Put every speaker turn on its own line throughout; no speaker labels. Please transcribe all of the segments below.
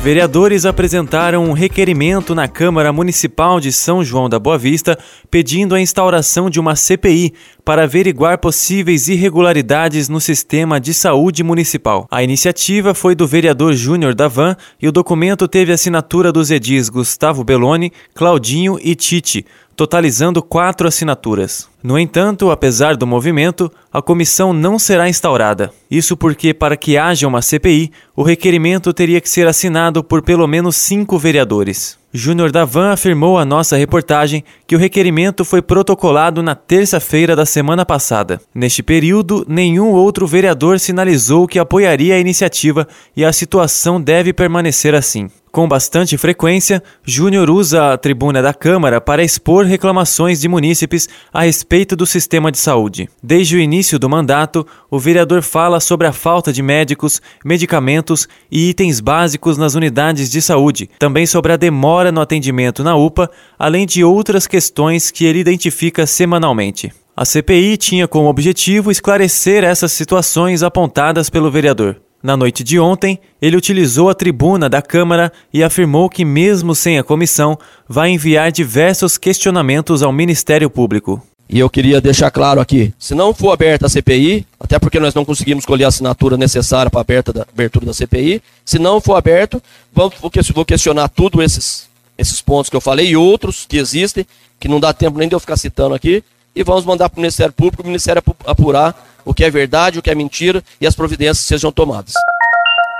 Vereadores apresentaram um requerimento na Câmara Municipal de São João da Boa Vista pedindo a instauração de uma CPI para averiguar possíveis irregularidades no sistema de saúde municipal. A iniciativa foi do vereador Júnior Davan e o documento teve assinatura dos edis Gustavo Belloni, Claudinho e Tite, totalizando quatro assinaturas. No entanto, apesar do movimento, a comissão não será instaurada. Isso porque, para que haja uma CPI, o requerimento teria que ser assinado por pelo menos cinco vereadores. Júnior Davan afirmou à nossa reportagem que o requerimento foi protocolado na terça-feira da semana passada. Neste período, nenhum outro vereador sinalizou que apoiaria a iniciativa e a situação deve permanecer assim. Com bastante frequência, Júnior usa a tribuna da Câmara para expor reclamações de munícipes a respeito do sistema de saúde. Desde o início do mandato, o vereador fala sobre a falta de médicos, medicamentos e itens básicos nas unidades de saúde, também sobre a demora no atendimento na UPA, além de outras questões que ele identifica semanalmente. A CPI tinha como objetivo esclarecer essas situações apontadas pelo vereador. Na noite de ontem, ele utilizou a tribuna da Câmara e afirmou que, mesmo sem a comissão, vai enviar diversos questionamentos ao Ministério Público.
E eu queria deixar claro aqui: se não for aberta a CPI, até porque nós não conseguimos colher a assinatura necessária para a abertura da CPI, se não for aberto, vou questionar tudo esses, esses pontos que eu falei e outros que existem, que não dá tempo nem de eu ficar citando aqui, e vamos mandar para o Ministério Público, o Ministério apurar o que é verdade, o que é mentira e as providências sejam tomadas.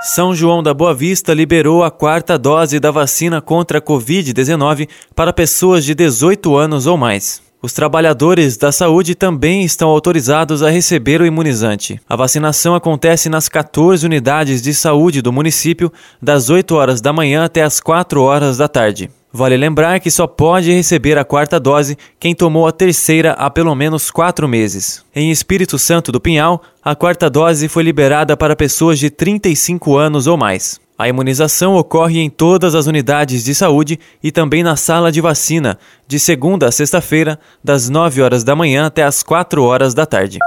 São João da Boa Vista liberou a quarta dose da vacina contra a Covid-19 para pessoas de 18 anos ou mais. Os trabalhadores da saúde também estão autorizados a receber o imunizante. A vacinação acontece nas 14 unidades de saúde do município, das 8 horas da manhã até as 4 horas da tarde. Vale lembrar que só pode receber a quarta dose quem tomou a terceira há pelo menos quatro meses. Em Espírito Santo do Pinhal, a quarta dose foi liberada para pessoas de 35 anos ou mais. A imunização ocorre em todas as unidades de saúde e também na sala de vacina, de segunda a sexta-feira, das 9 horas da manhã até as 4 horas da tarde.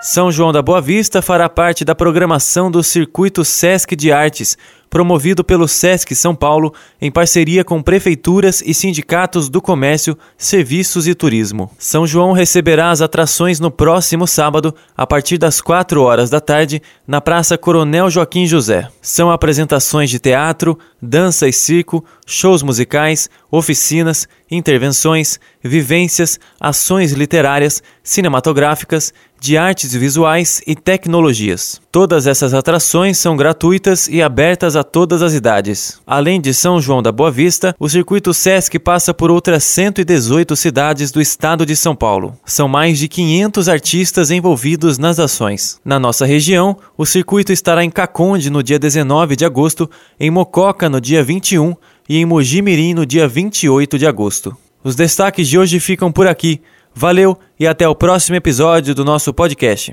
São João da Boa Vista fará parte da programação do Circuito Sesc de Artes, promovido pelo SESC São Paulo em parceria com prefeituras e sindicatos do comércio, serviços e turismo. São João receberá as atrações no próximo sábado, a partir das 4 horas da tarde, na Praça Coronel Joaquim José. São apresentações de teatro, dança e circo, shows musicais, oficinas, intervenções, vivências, ações literárias, cinematográficas, de artes visuais e tecnologias. Todas essas atrações são gratuitas e abertas a todas as idades. Além de São João da Boa Vista, o circuito SESC passa por outras 118 cidades do estado de São Paulo. São mais de 500 artistas envolvidos nas ações. Na nossa região, o circuito estará em Caconde no dia 19 de agosto, em Mococa no dia 21 e em Mojimirim no dia 28 de agosto. Os destaques de hoje ficam por aqui. Valeu e até o próximo episódio do nosso podcast.